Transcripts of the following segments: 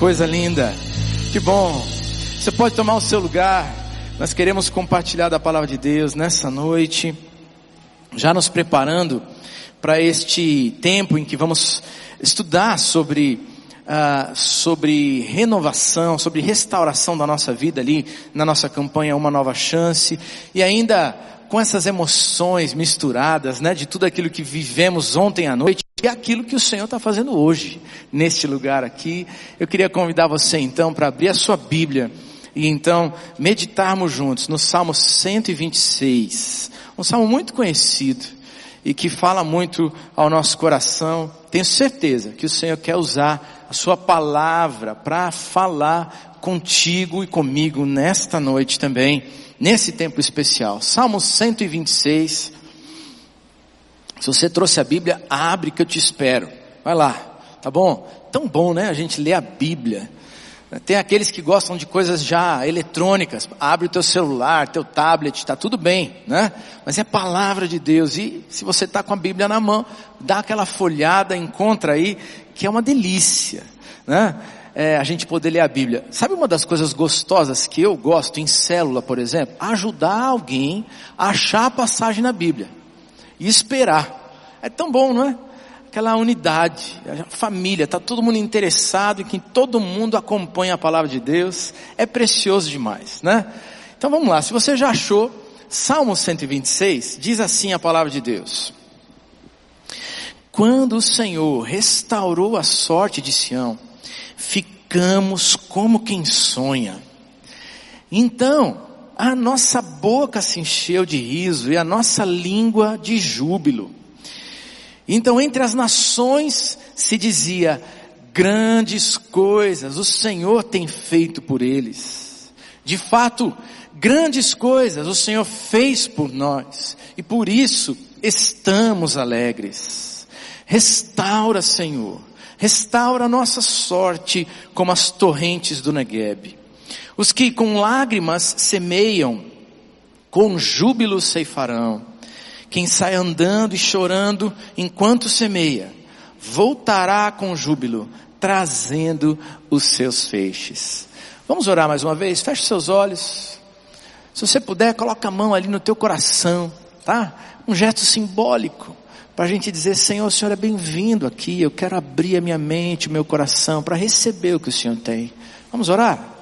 Coisa linda. Que bom. Você pode tomar o seu lugar. Nós queremos compartilhar da palavra de Deus nessa noite, já nos preparando para este tempo em que vamos estudar sobre uh, sobre renovação, sobre restauração da nossa vida ali na nossa campanha Uma Nova Chance e ainda com essas emoções misturadas, né, de tudo aquilo que vivemos ontem à noite e aquilo que o Senhor está fazendo hoje neste lugar aqui. Eu queria convidar você então para abrir a sua Bíblia e então meditarmos juntos no Salmo 126, um salmo muito conhecido e que fala muito ao nosso coração. Tenho certeza que o Senhor quer usar a sua palavra para falar contigo e comigo nesta noite também, nesse tempo especial. Salmo 126. Se você trouxe a Bíblia, abre que eu te espero. Vai lá, tá bom? Tão bom, né? A gente lê a Bíblia. Tem aqueles que gostam de coisas já eletrônicas. Abre o teu celular, teu tablet, está tudo bem, né? Mas é a palavra de Deus. E se você está com a Bíblia na mão, dá aquela folhada, encontra aí, que é uma delícia, né? É, a gente poder ler a Bíblia. Sabe uma das coisas gostosas que eu gosto em célula, por exemplo? Ajudar alguém a achar a passagem na Bíblia. E esperar. É tão bom, não é? aquela unidade, a família, está todo mundo interessado em que todo mundo acompanhe a palavra de Deus, é precioso demais, né? Então vamos lá, se você já achou, Salmo 126 diz assim a palavra de Deus. Quando o Senhor restaurou a sorte de Sião, ficamos como quem sonha. Então, a nossa boca se encheu de riso e a nossa língua de júbilo. Então, entre as nações se dizia: grandes coisas o Senhor tem feito por eles. De fato, grandes coisas o Senhor fez por nós e por isso estamos alegres. Restaura, Senhor, restaura a nossa sorte como as torrentes do Negueb. Os que com lágrimas semeiam, com júbilo ceifarão. Quem sai andando e chorando enquanto semeia, voltará com júbilo, trazendo os seus feixes. Vamos orar mais uma vez? Feche seus olhos. Se você puder, coloca a mão ali no teu coração, tá? Um gesto simbólico para a gente dizer, Senhor, o Senhor é bem-vindo aqui. Eu quero abrir a minha mente, o meu coração para receber o que o Senhor tem. Vamos orar?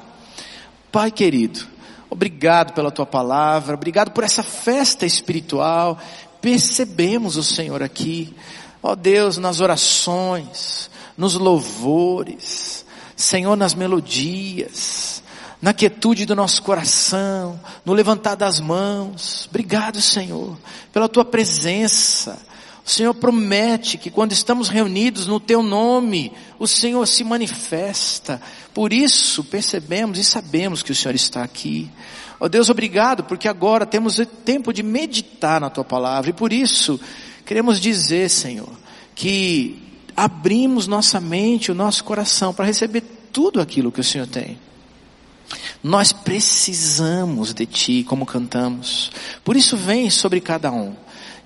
Pai querido, Obrigado pela tua palavra, obrigado por essa festa espiritual. Percebemos o Senhor aqui, ó Deus, nas orações, nos louvores, Senhor, nas melodias, na quietude do nosso coração, no levantar das mãos. Obrigado, Senhor, pela tua presença. O Senhor promete que quando estamos reunidos no teu nome, o Senhor se manifesta. Por isso percebemos e sabemos que o Senhor está aqui. Ó oh Deus, obrigado, porque agora temos tempo de meditar na tua palavra e por isso queremos dizer, Senhor, que abrimos nossa mente, o nosso coração para receber tudo aquilo que o Senhor tem. Nós precisamos de Ti, como cantamos. Por isso vem sobre cada um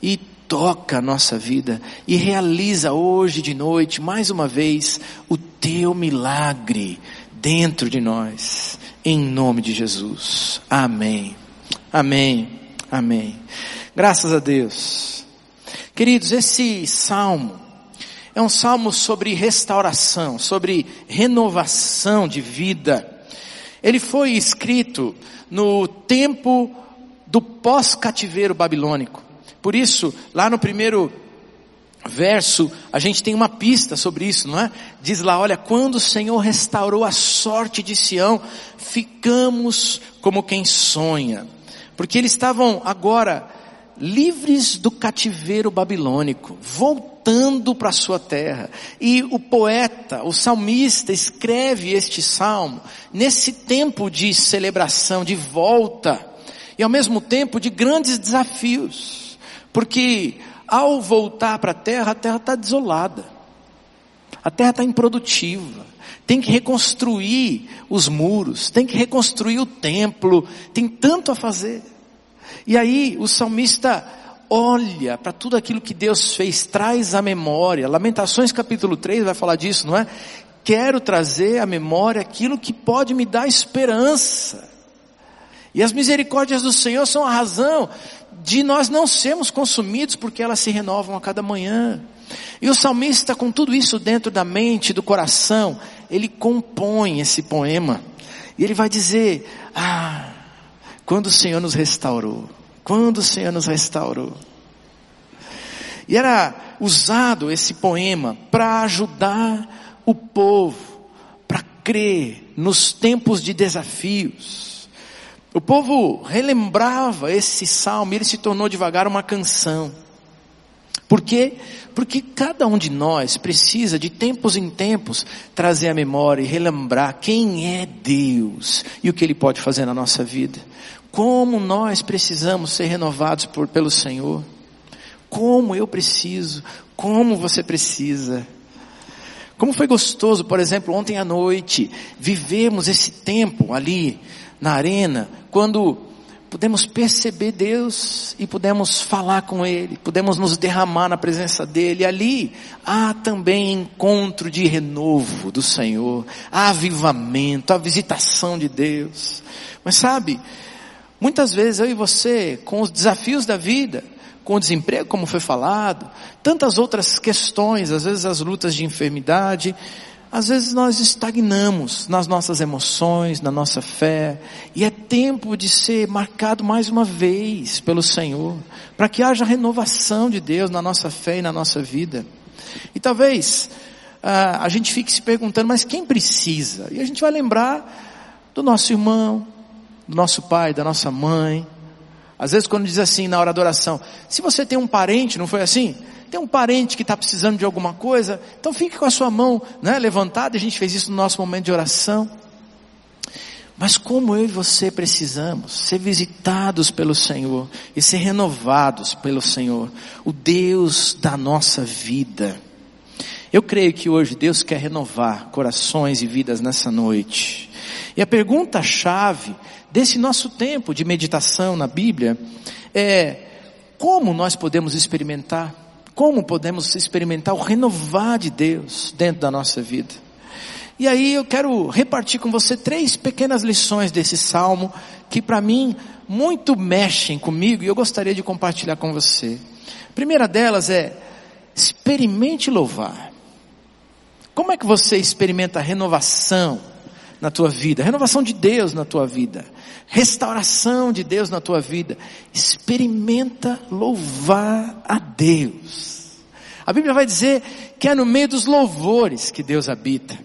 e toca a nossa vida e realiza hoje de noite, mais uma vez, o teu milagre dentro de nós, em nome de Jesus. Amém. Amém. Amém. Graças a Deus. Queridos, esse salmo é um salmo sobre restauração, sobre renovação de vida. Ele foi escrito no tempo do pós-cativeiro babilônico. Por isso, lá no primeiro verso, a gente tem uma pista sobre isso, não é? Diz lá, olha, quando o Senhor restaurou a sorte de Sião, ficamos como quem sonha. Porque eles estavam agora livres do cativeiro babilônico, voltando para sua terra. E o poeta, o salmista escreve este salmo nesse tempo de celebração, de volta, e ao mesmo tempo de grandes desafios. Porque ao voltar para a terra, a terra está desolada. A terra está improdutiva. Tem que reconstruir os muros, tem que reconstruir o templo, tem tanto a fazer. E aí o salmista olha para tudo aquilo que Deus fez, traz à memória. Lamentações capítulo 3 vai falar disso, não é? quero trazer à memória aquilo que pode me dar esperança. E as misericórdias do Senhor são a razão de nós não sermos consumidos porque elas se renovam a cada manhã. E o salmista, com tudo isso dentro da mente, do coração, ele compõe esse poema. E ele vai dizer: Ah, quando o Senhor nos restaurou, quando o Senhor nos restaurou. E era usado esse poema para ajudar o povo, para crer nos tempos de desafios. O povo relembrava esse salmo e ele se tornou devagar uma canção. Por quê? Porque cada um de nós precisa de tempos em tempos trazer a memória e relembrar quem é Deus e o que Ele pode fazer na nossa vida. Como nós precisamos ser renovados por, pelo Senhor. Como eu preciso, como você precisa. Como foi gostoso, por exemplo, ontem à noite, vivemos esse tempo ali na arena, quando pudemos perceber Deus e pudemos falar com Ele, pudemos nos derramar na presença dEle. Ali há também encontro de renovo do Senhor, há avivamento, a visitação de Deus. Mas sabe, muitas vezes eu e você, com os desafios da vida, com o desemprego, como foi falado, tantas outras questões, às vezes as lutas de enfermidade, às vezes nós estagnamos nas nossas emoções, na nossa fé, e é tempo de ser marcado mais uma vez pelo Senhor, para que haja renovação de Deus na nossa fé e na nossa vida. E talvez uh, a gente fique se perguntando, mas quem precisa? E a gente vai lembrar do nosso irmão, do nosso pai, da nossa mãe. Às vezes quando diz assim na hora da oração, se você tem um parente, não foi assim? Tem um parente que está precisando de alguma coisa, então fique com a sua mão né, levantada, a gente fez isso no nosso momento de oração. Mas como eu e você precisamos ser visitados pelo Senhor e ser renovados pelo Senhor, o Deus da nossa vida. Eu creio que hoje Deus quer renovar corações e vidas nessa noite. E a pergunta chave desse nosso tempo de meditação na Bíblia é como nós podemos experimentar como podemos experimentar o renovar de Deus dentro da nossa vida? E aí eu quero repartir com você três pequenas lições desse salmo que para mim muito mexem comigo e eu gostaria de compartilhar com você. A primeira delas é experimente louvar. Como é que você experimenta a renovação na tua vida, renovação de Deus na tua vida, restauração de Deus na tua vida. Experimenta louvar a Deus. A Bíblia vai dizer que é no meio dos louvores que Deus habita.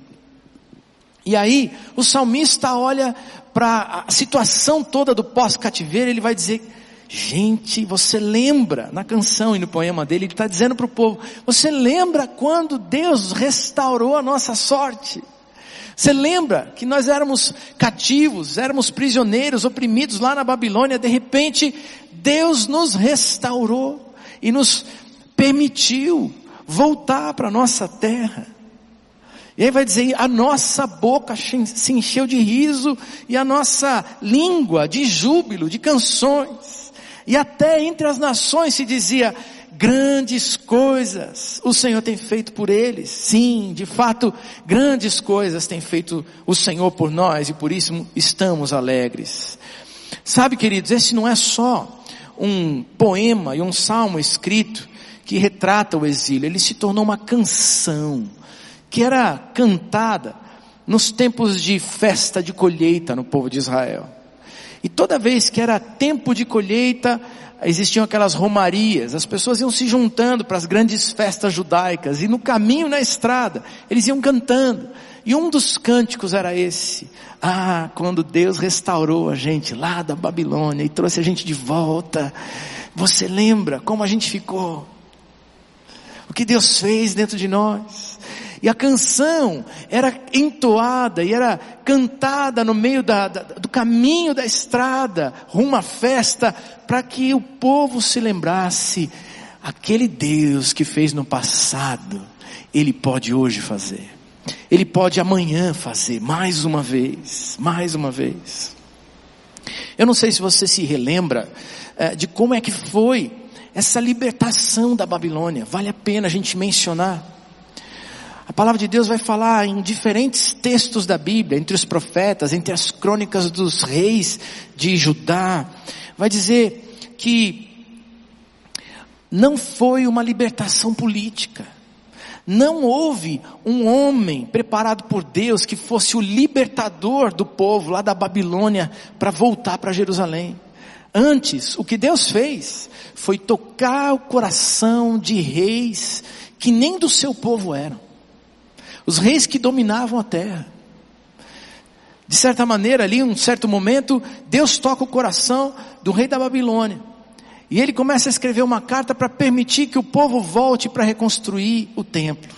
E aí, o salmista olha para a situação toda do pós-cativeiro, ele vai dizer, gente, você lembra, na canção e no poema dele, ele está dizendo para o povo, você lembra quando Deus restaurou a nossa sorte? Você lembra que nós éramos cativos, éramos prisioneiros, oprimidos lá na Babilônia, de repente Deus nos restaurou e nos permitiu voltar para a nossa terra. E aí vai dizer, a nossa boca se encheu de riso e a nossa língua de júbilo, de canções. E até entre as nações se dizia, grandes coisas o Senhor tem feito por eles. Sim, de fato, grandes coisas tem feito o Senhor por nós e por isso estamos alegres. Sabe, queridos, esse não é só um poema e um salmo escrito que retrata o exílio, ele se tornou uma canção que era cantada nos tempos de festa de colheita no povo de Israel. E toda vez que era tempo de colheita, existiam aquelas romarias, as pessoas iam se juntando para as grandes festas judaicas, e no caminho na estrada, eles iam cantando. E um dos cânticos era esse. Ah, quando Deus restaurou a gente lá da Babilônia e trouxe a gente de volta. Você lembra como a gente ficou? O que Deus fez dentro de nós? E a canção era entoada e era cantada no meio da, da, do caminho da estrada, rumo à festa, para que o povo se lembrasse, aquele Deus que fez no passado, Ele pode hoje fazer. Ele pode amanhã fazer, mais uma vez, mais uma vez. Eu não sei se você se relembra é, de como é que foi essa libertação da Babilônia. Vale a pena a gente mencionar. Palavra de Deus vai falar em diferentes textos da Bíblia, entre os profetas, entre as crônicas dos reis de Judá, vai dizer que não foi uma libertação política. Não houve um homem preparado por Deus que fosse o libertador do povo lá da Babilônia para voltar para Jerusalém. Antes, o que Deus fez foi tocar o coração de reis que nem do seu povo eram. Os reis que dominavam a terra. De certa maneira, ali, em um certo momento, Deus toca o coração do rei da Babilônia. E ele começa a escrever uma carta para permitir que o povo volte para reconstruir o templo.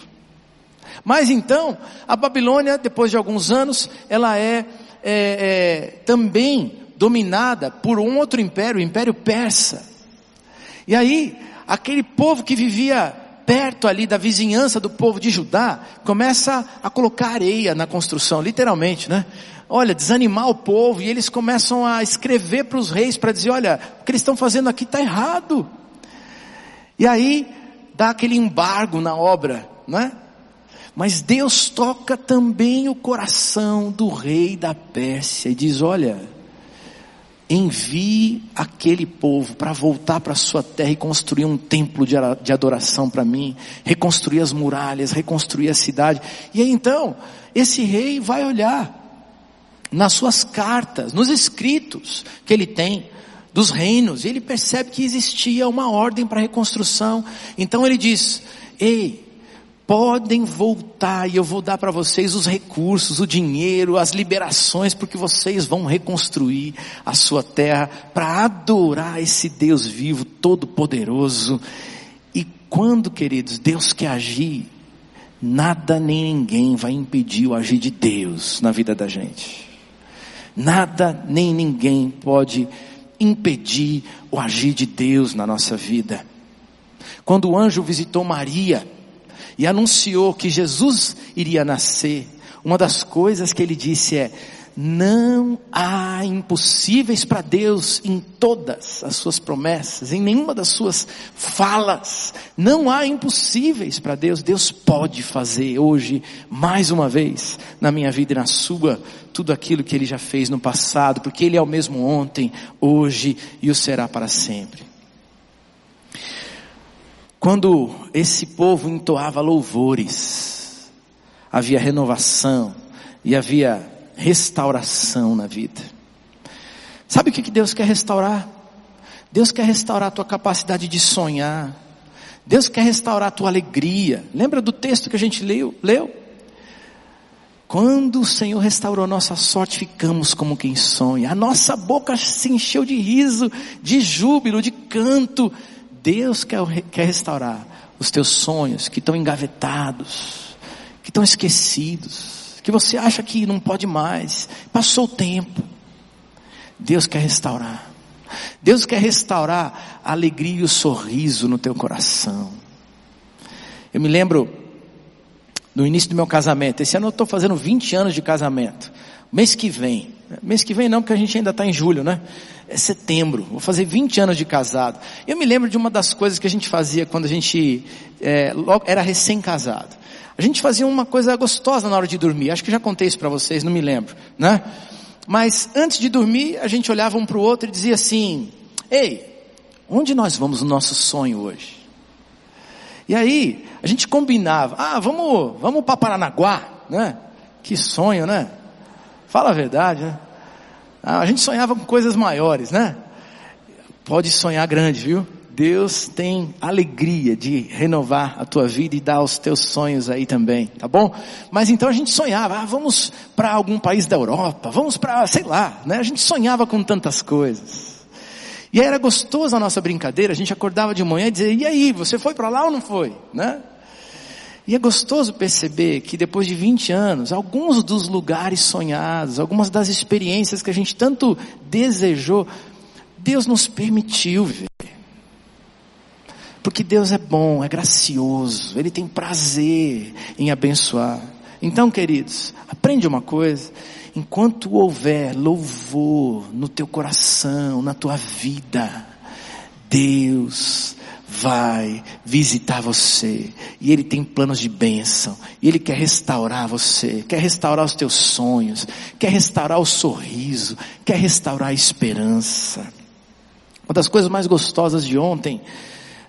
Mas então, a Babilônia, depois de alguns anos, ela é, é, é também dominada por um outro império, o Império Persa. E aí, aquele povo que vivia perto ali da vizinhança do povo de Judá, começa a colocar areia na construção, literalmente, né? olha, desanimar o povo, e eles começam a escrever para os reis para dizer, olha, o que eles estão fazendo aqui está errado. E aí dá aquele embargo na obra, né? Mas Deus toca também o coração do rei da Pérsia e diz, olha, envie aquele povo para voltar para sua terra e construir um templo de adoração para mim, reconstruir as muralhas, reconstruir a cidade. E aí então, esse rei vai olhar nas suas cartas, nos escritos que ele tem dos reinos, ele percebe que existia uma ordem para reconstrução. Então ele diz: "Ei, podem voltar e eu vou dar para vocês os recursos, o dinheiro, as liberações, porque vocês vão reconstruir a sua terra para adorar esse Deus vivo, todo poderoso. E quando, queridos, Deus quer agir, nada nem ninguém vai impedir o agir de Deus na vida da gente. Nada nem ninguém pode impedir o agir de Deus na nossa vida. Quando o anjo visitou Maria e anunciou que Jesus iria nascer, uma das coisas que ele disse é: não há impossíveis para Deus em todas as suas promessas, em nenhuma das suas falas. Não há impossíveis para Deus. Deus pode fazer hoje, mais uma vez, na minha vida e na sua, tudo aquilo que Ele já fez no passado, porque Ele é o mesmo ontem, hoje e o será para sempre. Quando esse povo entoava louvores, havia renovação e havia restauração na vida. Sabe o que Deus quer restaurar? Deus quer restaurar a tua capacidade de sonhar. Deus quer restaurar a tua alegria. Lembra do texto que a gente leu? leu? Quando o Senhor restaurou nossa sorte, ficamos como quem sonha. A nossa boca se encheu de riso, de júbilo, de canto. Deus quer, quer restaurar os teus sonhos que estão engavetados, que estão esquecidos que você acha que não pode mais, passou o tempo. Deus quer restaurar. Deus quer restaurar a alegria e o sorriso no teu coração. Eu me lembro no início do meu casamento. Esse ano eu estou fazendo 20 anos de casamento. Mês que vem. Mês que vem não, porque a gente ainda está em julho, né? É setembro. Vou fazer 20 anos de casado. Eu me lembro de uma das coisas que a gente fazia quando a gente é, logo, era recém-casado. A gente fazia uma coisa gostosa na hora de dormir. Acho que já contei isso para vocês, não me lembro, né? Mas antes de dormir, a gente olhava um para o outro e dizia assim: Ei, onde nós vamos no nosso sonho hoje? E aí, a gente combinava: Ah, vamos, vamos para Paranaguá, né? Que sonho, né? Fala a verdade, né? Ah, a gente sonhava com coisas maiores, né? Pode sonhar grande, viu? Deus tem alegria de renovar a tua vida e dar os teus sonhos aí também, tá bom? Mas então a gente sonhava, ah, vamos para algum país da Europa, vamos para, sei lá, né? A gente sonhava com tantas coisas. E aí era gostoso a nossa brincadeira, a gente acordava de manhã e dizia, e aí, você foi para lá ou não foi? Né? E é gostoso perceber que depois de 20 anos, alguns dos lugares sonhados, algumas das experiências que a gente tanto desejou, Deus nos permitiu ver. Porque Deus é bom, é gracioso, Ele tem prazer em abençoar. Então, queridos, aprende uma coisa. Enquanto houver louvor no teu coração, na tua vida, Deus vai visitar você. E Ele tem planos de bênção. E Ele quer restaurar você, quer restaurar os teus sonhos, quer restaurar o sorriso, quer restaurar a esperança. Uma das coisas mais gostosas de ontem,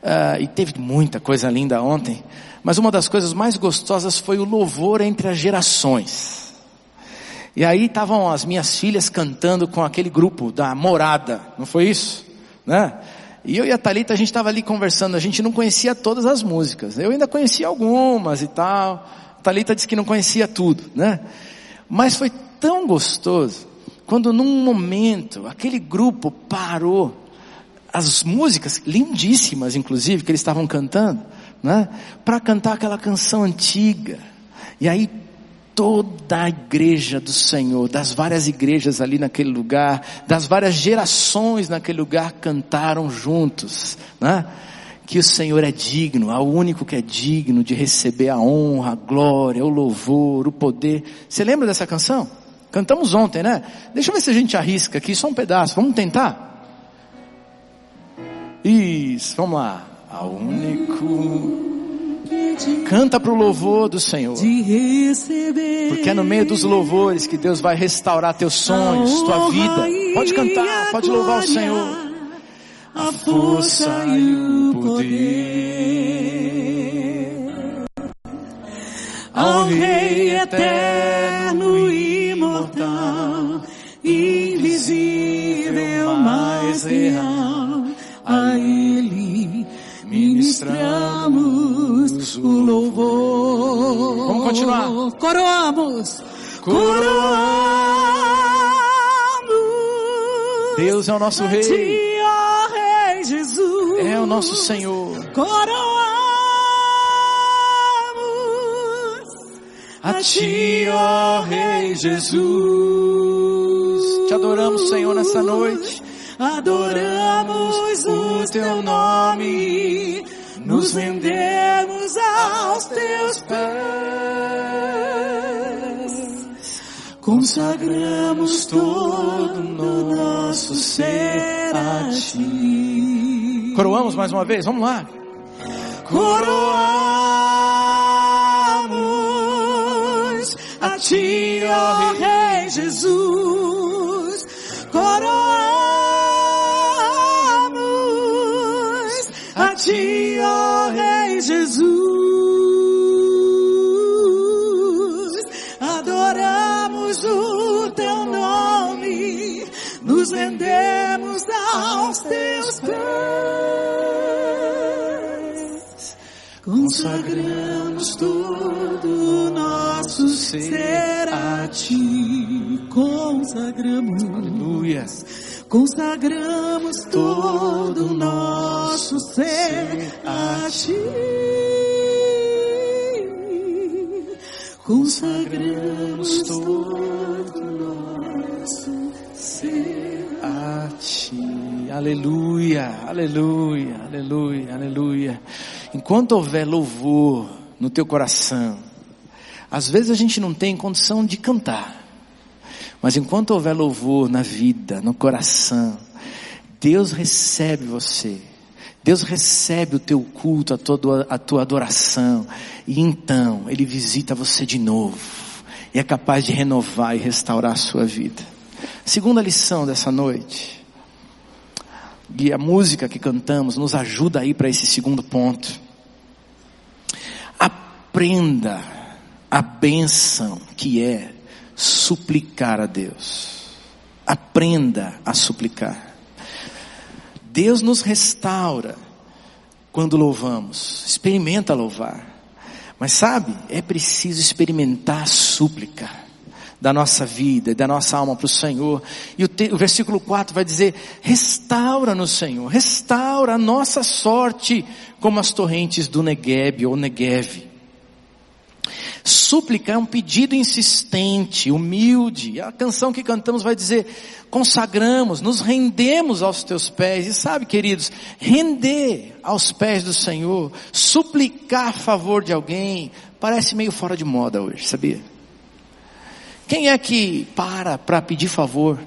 uh, e teve muita coisa linda ontem, mas uma das coisas mais gostosas foi o louvor entre as gerações. E aí estavam as minhas filhas cantando com aquele grupo da morada, não foi isso? Né? E eu e a Thalita, a gente estava ali conversando, a gente não conhecia todas as músicas. Eu ainda conhecia algumas e tal. A Thalita disse que não conhecia tudo, né? Mas foi tão gostoso, quando num momento, aquele grupo parou, as músicas, lindíssimas inclusive, que eles estavam cantando, né? Para cantar aquela canção antiga. E aí toda a igreja do Senhor, das várias igrejas ali naquele lugar, das várias gerações naquele lugar cantaram juntos, né? Que o Senhor é digno, ao único que é digno de receber a honra, a glória, o louvor, o poder. Você lembra dessa canção? Cantamos ontem, né? Deixa eu ver se a gente arrisca aqui só um pedaço. Vamos tentar? Isso, vamos lá. Ao único Canta para o louvor do Senhor. Porque é no meio dos louvores que Deus vai restaurar teus sonhos, tua vida. Pode cantar, pode louvar o Senhor. A força e o poder. Ao Rei eterno e imortal, invisível, mais real, a Ele ministramos o louvor. Vamos continuar. Coroamos. Coroamos. Deus é o nosso Rei. Rei Jesus. É o nosso Senhor. Coroamos. A Ti, ó Rei Jesus. Te adoramos, Senhor, nessa noite. Adoramos o teu nome, nos rendemos aos teus pés. Consagramos todo o nosso ser a ti. Coroamos mais uma vez, vamos lá. Coroamos a ti, ó Rei Jesus. Ó Rei Jesus. Adoramos o teu nome, nos rendemos aos teus pés. Consagramos todo o nosso ser a ti. Consagramos, Aleluia. Consagramos todo o nosso ser a ti. Consagramos todo o nosso ser a ti. Aleluia, aleluia, aleluia, aleluia. Enquanto houver louvor no teu coração, às vezes a gente não tem condição de cantar, mas enquanto houver louvor na vida, no coração, Deus recebe você. Deus recebe o teu culto, a tua, a tua adoração, e então Ele visita você de novo, e é capaz de renovar e restaurar a sua vida. Segunda lição dessa noite, e a música que cantamos nos ajuda aí para esse segundo ponto. Aprenda a bênção que é suplicar a Deus. Aprenda a suplicar. Deus nos restaura quando louvamos. Experimenta louvar. Mas sabe, é preciso experimentar a súplica da nossa vida, da nossa alma para o Senhor. E o, te, o versículo 4 vai dizer: restaura no Senhor, restaura a nossa sorte como as torrentes do Negueb ou Negev. Súplica é um pedido insistente, humilde. A canção que cantamos vai dizer: consagramos, nos rendemos aos teus pés. E sabe, queridos, render aos pés do Senhor, suplicar favor de alguém, parece meio fora de moda hoje, sabia? Quem é que para para pedir favor?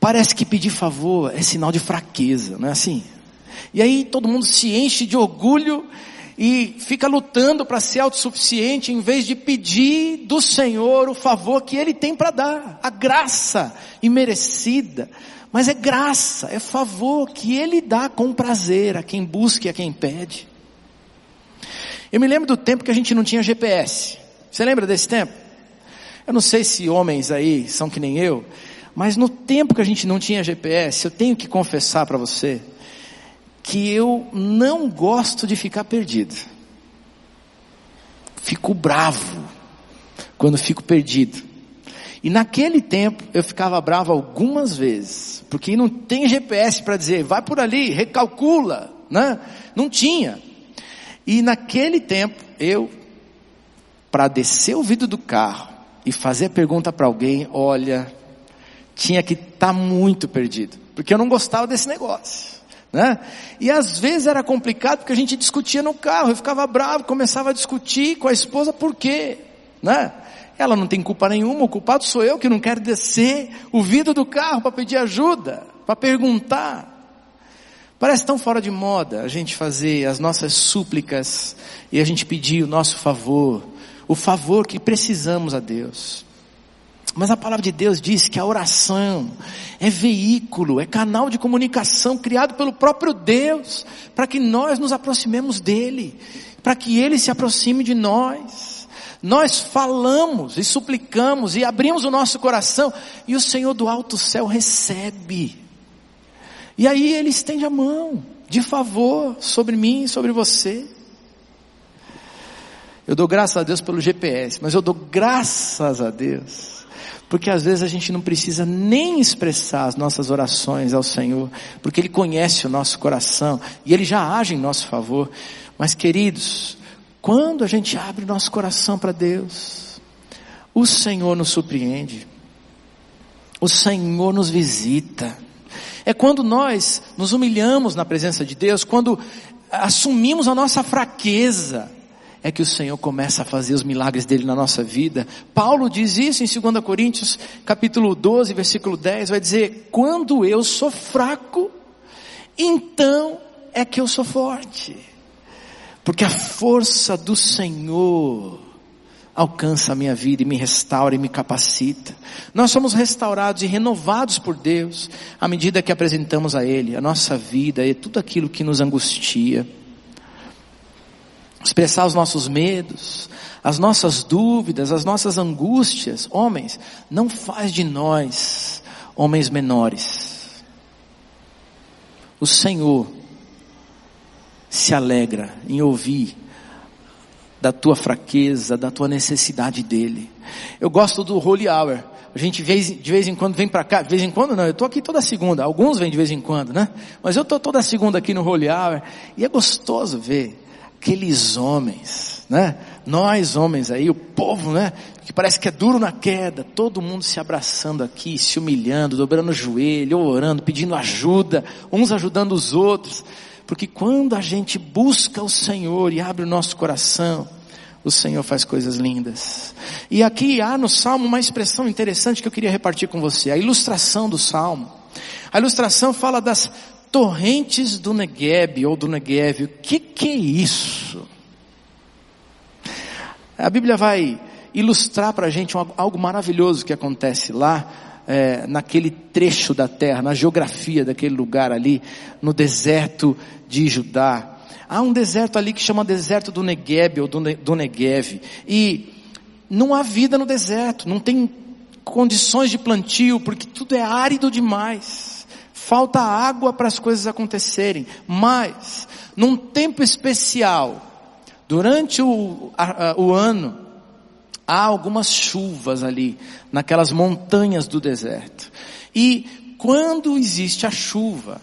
parece que pedir favor é sinal de fraqueza, não é assim? E aí todo mundo se enche de orgulho e fica lutando para ser autossuficiente em vez de pedir do Senhor o favor que Ele tem para dar, a graça imerecida. Mas é graça, é favor que Ele dá com prazer a quem busca e a quem pede. Eu me lembro do tempo que a gente não tinha GPS. Você lembra desse tempo? Eu não sei se homens aí são que nem eu, mas no tempo que a gente não tinha GPS, eu tenho que confessar para você, que eu não gosto de ficar perdido. Fico bravo quando fico perdido. E naquele tempo eu ficava bravo algumas vezes, porque não tem GPS para dizer, vai por ali, recalcula, né? Não tinha. E naquele tempo eu, para descer o vidro do carro e fazer a pergunta para alguém, olha, tinha que estar tá muito perdido, porque eu não gostava desse negócio né? E às vezes era complicado porque a gente discutia no carro, eu ficava bravo, começava a discutir com a esposa por quê, né? Ela não tem culpa nenhuma, o culpado sou eu que não quero descer o vidro do carro para pedir ajuda, para perguntar. Parece tão fora de moda a gente fazer as nossas súplicas e a gente pedir o nosso favor, o favor que precisamos a Deus. Mas a palavra de Deus diz que a oração é veículo, é canal de comunicação criado pelo próprio Deus, para que nós nos aproximemos dEle, para que Ele se aproxime de nós. Nós falamos e suplicamos e abrimos o nosso coração e o Senhor do alto céu recebe. E aí Ele estende a mão de favor sobre mim sobre você. Eu dou graças a Deus pelo GPS, mas eu dou graças a Deus porque às vezes a gente não precisa nem expressar as nossas orações ao Senhor, porque Ele conhece o nosso coração e Ele já age em nosso favor. Mas queridos, quando a gente abre nosso coração para Deus, o Senhor nos surpreende, o Senhor nos visita. É quando nós nos humilhamos na presença de Deus, quando assumimos a nossa fraqueza, é que o Senhor começa a fazer os milagres dele na nossa vida. Paulo diz isso em 2 Coríntios, capítulo 12, versículo 10, vai dizer: "Quando eu sou fraco, então é que eu sou forte". Porque a força do Senhor alcança a minha vida e me restaura e me capacita. Nós somos restaurados e renovados por Deus à medida que apresentamos a Ele a nossa vida e tudo aquilo que nos angustia expressar os nossos medos, as nossas dúvidas, as nossas angústias, homens, não faz de nós homens menores. O Senhor se alegra em ouvir da tua fraqueza, da tua necessidade dele. Eu gosto do Holy Hour. A gente de vez em quando vem para cá, de vez em quando não, eu estou aqui toda segunda, alguns vêm de vez em quando, né? Mas eu estou toda segunda aqui no Holy Hour e é gostoso ver aqueles homens, né? Nós homens aí, o povo, né? Que parece que é duro na queda, todo mundo se abraçando aqui, se humilhando, dobrando o joelho, orando, pedindo ajuda, uns ajudando os outros. Porque quando a gente busca o Senhor e abre o nosso coração, o Senhor faz coisas lindas. E aqui há no Salmo uma expressão interessante que eu queria repartir com você, a ilustração do Salmo. A ilustração fala das torrentes do Negueb ou do Negev. O que, que é isso? A Bíblia vai ilustrar para a gente algo maravilhoso que acontece lá, é, naquele trecho da terra, na geografia daquele lugar ali, no deserto de Judá. Há um deserto ali que chama deserto do Negueb ou do, do Negev. E não há vida no deserto, não tem condições de plantio, porque tudo é árido demais falta água para as coisas acontecerem, mas num tempo especial, durante o, a, a, o ano, há algumas chuvas ali, naquelas montanhas do deserto. E quando existe a chuva,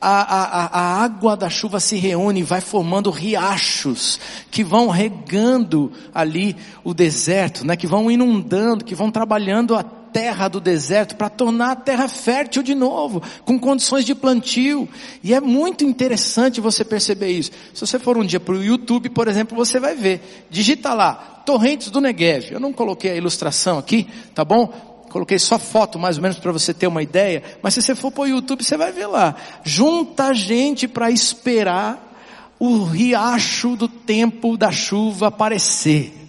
a, a, a, água da chuva se reúne e vai formando riachos que vão regando ali o deserto, né? que vão inundando, que vão trabalhando a terra do deserto para tornar a terra fértil de novo, com condições de plantio. E é muito interessante você perceber isso. Se você for um dia para o YouTube, por exemplo, você vai ver. Digita lá, torrentes do Negev. Eu não coloquei a ilustração aqui, tá bom? Coloquei só foto mais ou menos para você ter uma ideia, mas se você for para o YouTube você vai ver lá. Junta gente para esperar o riacho do tempo da chuva aparecer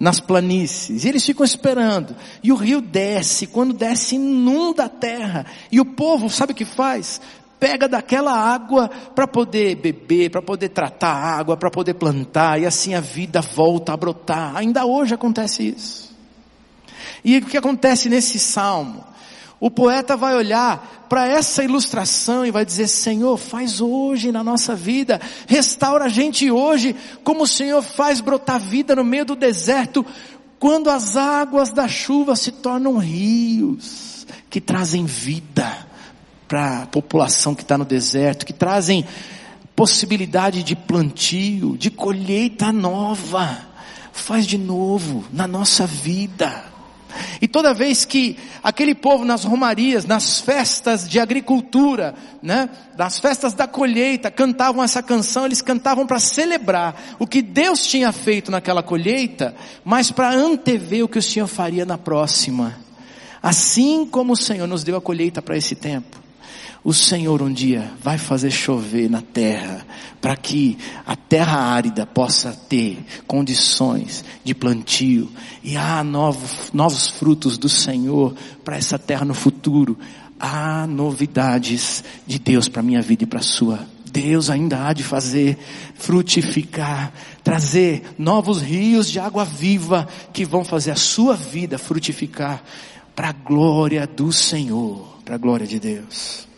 nas planícies. E eles ficam esperando. E o rio desce, quando desce inunda a terra. E o povo, sabe o que faz? Pega daquela água para poder beber, para poder tratar a água, para poder plantar, e assim a vida volta a brotar. Ainda hoje acontece isso. E o que acontece nesse salmo? O poeta vai olhar para essa ilustração e vai dizer: Senhor, faz hoje na nossa vida, restaura a gente hoje, como o Senhor faz brotar vida no meio do deserto, quando as águas da chuva se tornam rios que trazem vida para a população que está no deserto, que trazem possibilidade de plantio, de colheita nova. Faz de novo na nossa vida. E toda vez que aquele povo nas romarias, nas festas de agricultura, né, nas festas da colheita, cantavam essa canção, eles cantavam para celebrar o que Deus tinha feito naquela colheita, mas para antever o que o Senhor faria na próxima. Assim como o Senhor nos deu a colheita para esse tempo, o Senhor um dia vai fazer chover na terra, para que a terra árida possa ter condições de plantio, e há novos, novos frutos do Senhor para essa terra no futuro. Há novidades de Deus para minha vida e para a sua. Deus ainda há de fazer frutificar, trazer novos rios de água viva que vão fazer a sua vida frutificar para a glória do Senhor, para a glória de Deus.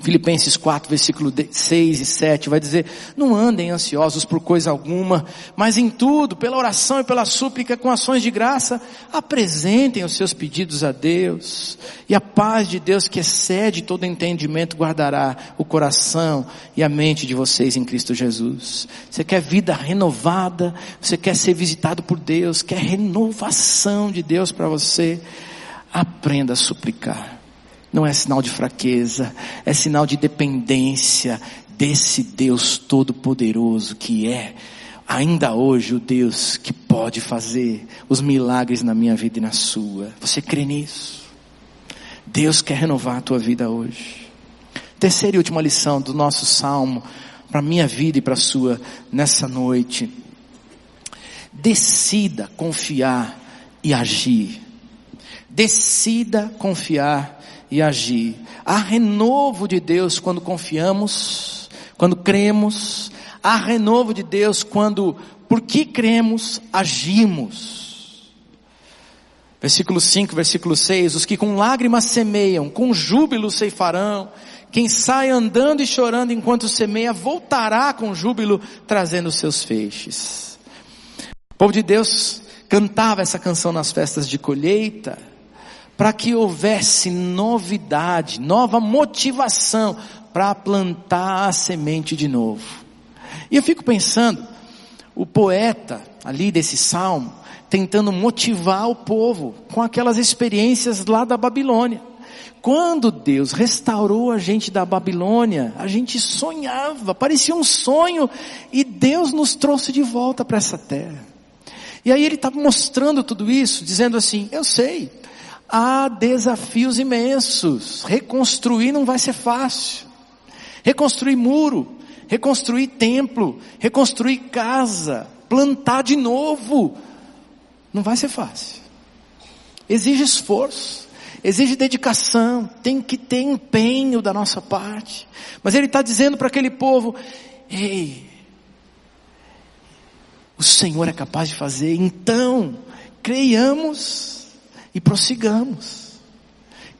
Filipenses 4, versículo 6 e 7 vai dizer: Não andem ansiosos por coisa alguma, mas em tudo, pela oração e pela súplica, com ações de graça, apresentem os seus pedidos a Deus, e a paz de Deus que excede todo entendimento guardará o coração e a mente de vocês em Cristo Jesus. Você quer vida renovada, você quer ser visitado por Deus, quer renovação de Deus para você, aprenda a suplicar não é sinal de fraqueza, é sinal de dependência desse Deus todo-poderoso que é ainda hoje o Deus que pode fazer os milagres na minha vida e na sua. Você crê nisso? Deus quer renovar a tua vida hoje. Terceira e última lição do nosso salmo para a minha vida e para a sua nessa noite. Decida confiar e agir. Decida confiar e agir. Há renovo de Deus quando confiamos, quando cremos. Há renovo de Deus quando, porque cremos, agimos. Versículo 5, versículo 6, os que com lágrimas semeiam, com júbilo ceifarão, quem sai andando e chorando enquanto semeia, voltará com júbilo trazendo seus feixes. O povo de Deus cantava essa canção nas festas de colheita, para que houvesse novidade, nova motivação para plantar a semente de novo. E eu fico pensando, o poeta ali desse salmo, tentando motivar o povo com aquelas experiências lá da Babilônia. Quando Deus restaurou a gente da Babilônia, a gente sonhava, parecia um sonho, e Deus nos trouxe de volta para essa terra. E aí ele está mostrando tudo isso, dizendo assim: Eu sei, há desafios imensos. Reconstruir não vai ser fácil. Reconstruir muro, reconstruir templo, reconstruir casa, plantar de novo, não vai ser fácil. Exige esforço, exige dedicação, tem que ter empenho da nossa parte. Mas ele está dizendo para aquele povo: ei, o Senhor é capaz de fazer, então, creiamos e prossigamos.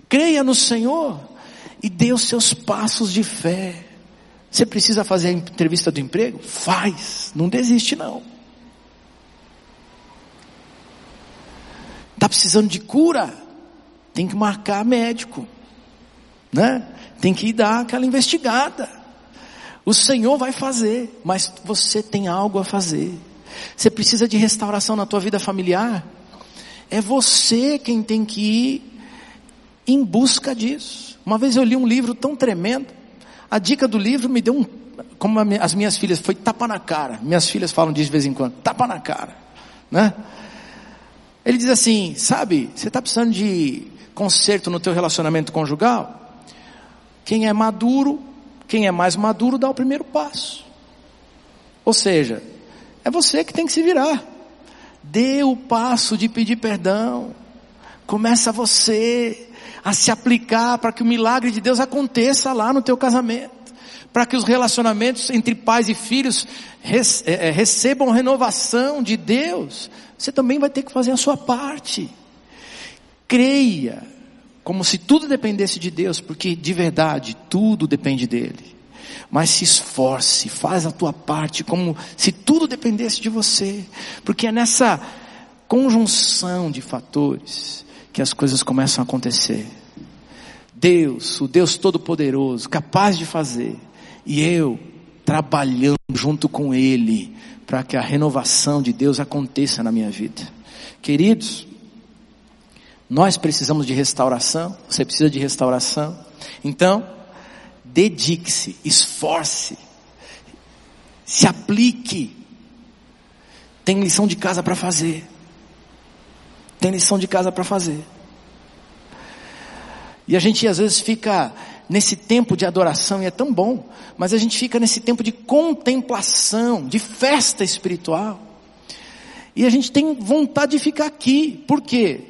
Creia no Senhor e dê os seus passos de fé. Você precisa fazer a entrevista do emprego? Faz, não desiste não. Está precisando de cura? Tem que marcar médico, né? Tem que ir dar aquela investigada. O Senhor vai fazer, mas você tem algo a fazer. Você precisa de restauração na tua vida familiar? É você quem tem que ir em busca disso. Uma vez eu li um livro tão tremendo. A dica do livro me deu um, como as minhas filhas, foi tapa na cara. Minhas filhas falam disso de vez em quando, tapa na cara, né? Ele diz assim, sabe, você está precisando de conserto no teu relacionamento conjugal? Quem é maduro, quem é mais maduro dá o primeiro passo. Ou seja, é você que tem que se virar. Dê o passo de pedir perdão. Começa você a se aplicar para que o milagre de Deus aconteça lá no teu casamento. Para que os relacionamentos entre pais e filhos é, é, recebam renovação de Deus. Você também vai ter que fazer a sua parte. Creia, como se tudo dependesse de Deus, porque de verdade tudo depende dele. Mas se esforce, faz a tua parte, como se tudo dependesse de você, porque é nessa conjunção de fatores que as coisas começam a acontecer. Deus, o Deus Todo-Poderoso, capaz de fazer, e eu trabalhando junto com Ele, para que a renovação de Deus aconteça na minha vida. Queridos, nós precisamos de restauração, você precisa de restauração. Então, dedique-se, esforce, se aplique. Tem lição de casa para fazer. Tem lição de casa para fazer. E a gente às vezes fica nesse tempo de adoração e é tão bom, mas a gente fica nesse tempo de contemplação, de festa espiritual. E a gente tem vontade de ficar aqui. Por quê?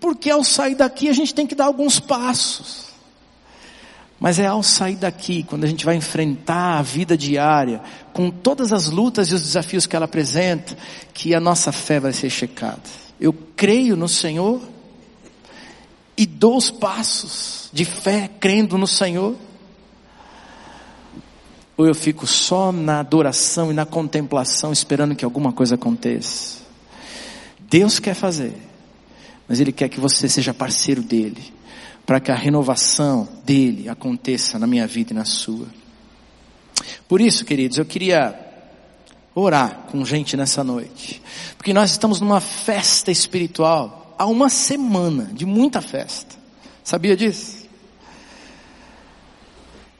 Porque ao sair daqui a gente tem que dar alguns passos. Mas é ao sair daqui, quando a gente vai enfrentar a vida diária, com todas as lutas e os desafios que ela apresenta, que a nossa fé vai ser checada. Eu creio no Senhor e dou os passos de fé crendo no Senhor. Ou eu fico só na adoração e na contemplação esperando que alguma coisa aconteça. Deus quer fazer mas Ele quer que você seja parceiro dele, para que a renovação dele aconteça na minha vida e na sua. Por isso, queridos, eu queria orar com gente nessa noite, porque nós estamos numa festa espiritual há uma semana de muita festa. Sabia disso?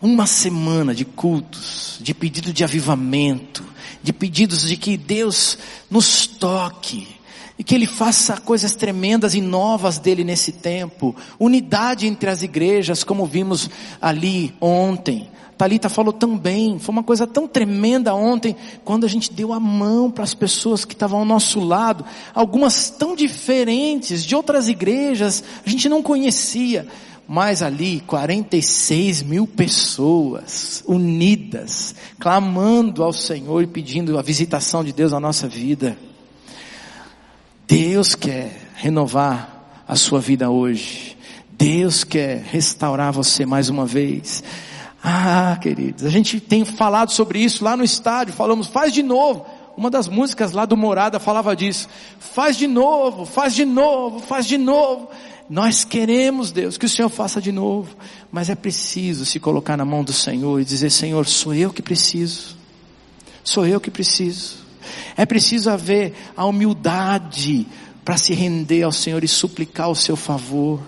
Uma semana de cultos, de pedido de avivamento, de pedidos de que Deus nos toque, e que Ele faça coisas tremendas e novas dele nesse tempo. Unidade entre as igrejas, como vimos ali ontem. Talita falou tão bem, foi uma coisa tão tremenda ontem, quando a gente deu a mão para as pessoas que estavam ao nosso lado, algumas tão diferentes, de outras igrejas, a gente não conhecia, mas ali 46 mil pessoas unidas, clamando ao Senhor e pedindo a visitação de Deus na nossa vida. Deus quer renovar a sua vida hoje. Deus quer restaurar você mais uma vez. Ah, queridos, a gente tem falado sobre isso lá no estádio, falamos, faz de novo. Uma das músicas lá do Morada falava disso. Faz de novo, faz de novo, faz de novo. Nós queremos, Deus, que o Senhor faça de novo, mas é preciso se colocar na mão do Senhor e dizer: Senhor, sou eu que preciso. Sou eu que preciso. É preciso haver a humildade para se render ao Senhor e suplicar o seu favor.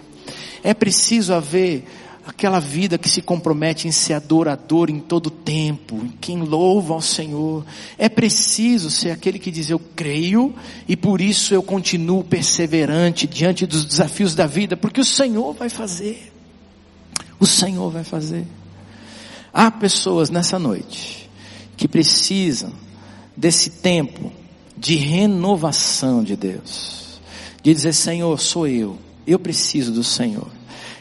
É preciso haver aquela vida que se compromete em ser adorador em todo tempo, em quem louva ao Senhor. É preciso ser aquele que diz eu creio e por isso eu continuo perseverante diante dos desafios da vida, porque o Senhor vai fazer. O Senhor vai fazer. Há pessoas nessa noite que precisam desse tempo de renovação de Deus. De dizer, Senhor, sou eu. Eu preciso do Senhor.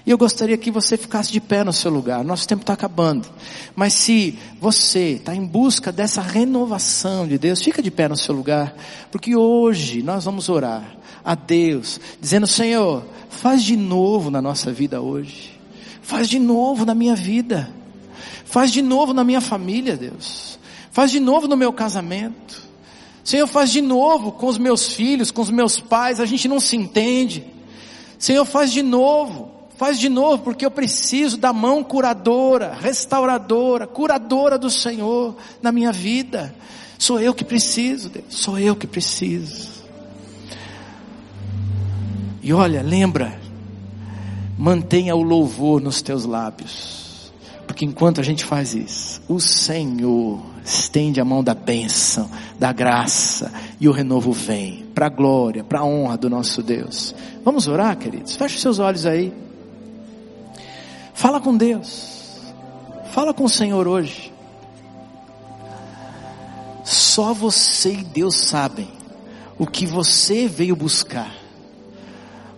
E eu gostaria que você ficasse de pé no seu lugar. Nosso tempo está acabando. Mas se você está em busca dessa renovação de Deus, fica de pé no seu lugar. Porque hoje nós vamos orar a Deus, dizendo, Senhor, faz de novo na nossa vida hoje. Faz de novo na minha vida. Faz de novo na minha família, Deus. Faz de novo no meu casamento. Senhor, faz de novo com os meus filhos, com os meus pais, a gente não se entende. Senhor, faz de novo. Faz de novo, porque eu preciso da mão curadora, restauradora, curadora do Senhor na minha vida. Sou eu que preciso, Deus. Sou eu que preciso. E olha, lembra, mantenha o louvor nos teus lábios Porque enquanto a gente faz isso, o Senhor estende a mão da bênção, da graça, e o renovo vem, para a glória, para a honra do nosso Deus. Vamos orar, queridos? Feche seus olhos aí. Fala com Deus. Fala com o Senhor hoje. Só você e Deus sabem o que você veio buscar.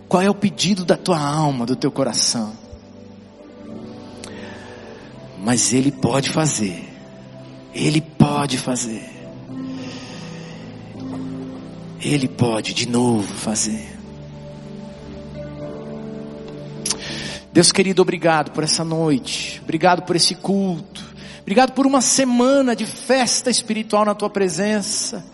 Qual é o pedido da tua alma, do teu coração? Mas Ele pode fazer. Ele pode fazer. Ele pode de novo fazer. Deus querido, obrigado por essa noite. Obrigado por esse culto. Obrigado por uma semana de festa espiritual na tua presença.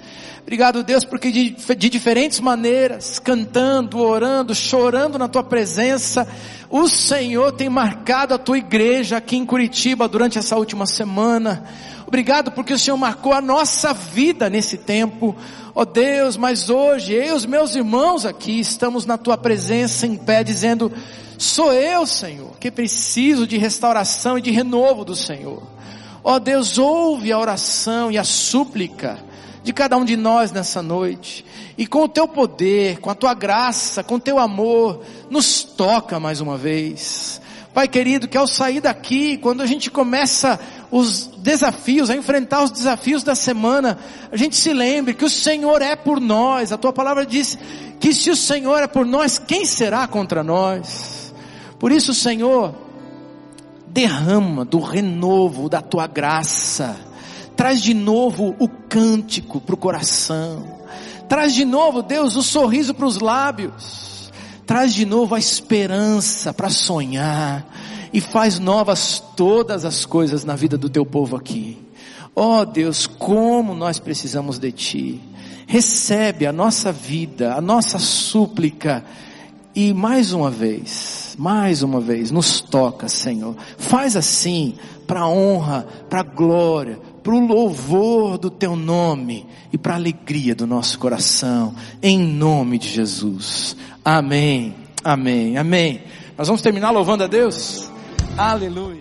Obrigado, Deus, porque de, de, diferentes maneiras, cantando, orando, chorando na tua presença, o Senhor tem marcado a tua igreja aqui em Curitiba durante essa última semana. Obrigado porque o Senhor marcou a nossa vida nesse tempo. Ó oh Deus, mas hoje eu e os meus irmãos aqui estamos na tua presença em pé dizendo: Sou eu, Senhor, que preciso de restauração e de renovo do Senhor. Ó oh Deus, ouve a oração e a súplica de cada um de nós nessa noite. E com o teu poder, com a tua graça, com o teu amor, nos toca mais uma vez. Pai querido, que ao sair daqui, quando a gente começa os desafios, a enfrentar os desafios da semana, a gente se lembre que o Senhor é por nós. A tua palavra diz que se o Senhor é por nós, quem será contra nós? Por isso, Senhor, derrama do renovo da tua graça. Traz de novo o cântico para o coração. Traz de novo, Deus, o sorriso para os lábios traz de novo a esperança para sonhar e faz novas todas as coisas na vida do teu povo aqui. Ó oh Deus, como nós precisamos de Ti. Recebe a nossa vida, a nossa súplica e mais uma vez, mais uma vez, nos toca, Senhor. Faz assim, para honra, para glória, para o louvor do Teu nome e para a alegria do nosso coração, em nome de Jesus. Amém, amém, amém. Nós vamos terminar louvando a Deus? Aleluia.